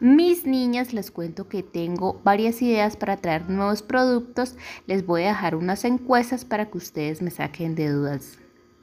Mis niñas, les cuento que tengo varias ideas para traer nuevos productos. Les voy a dejar unas encuestas para que ustedes me saquen de dudas.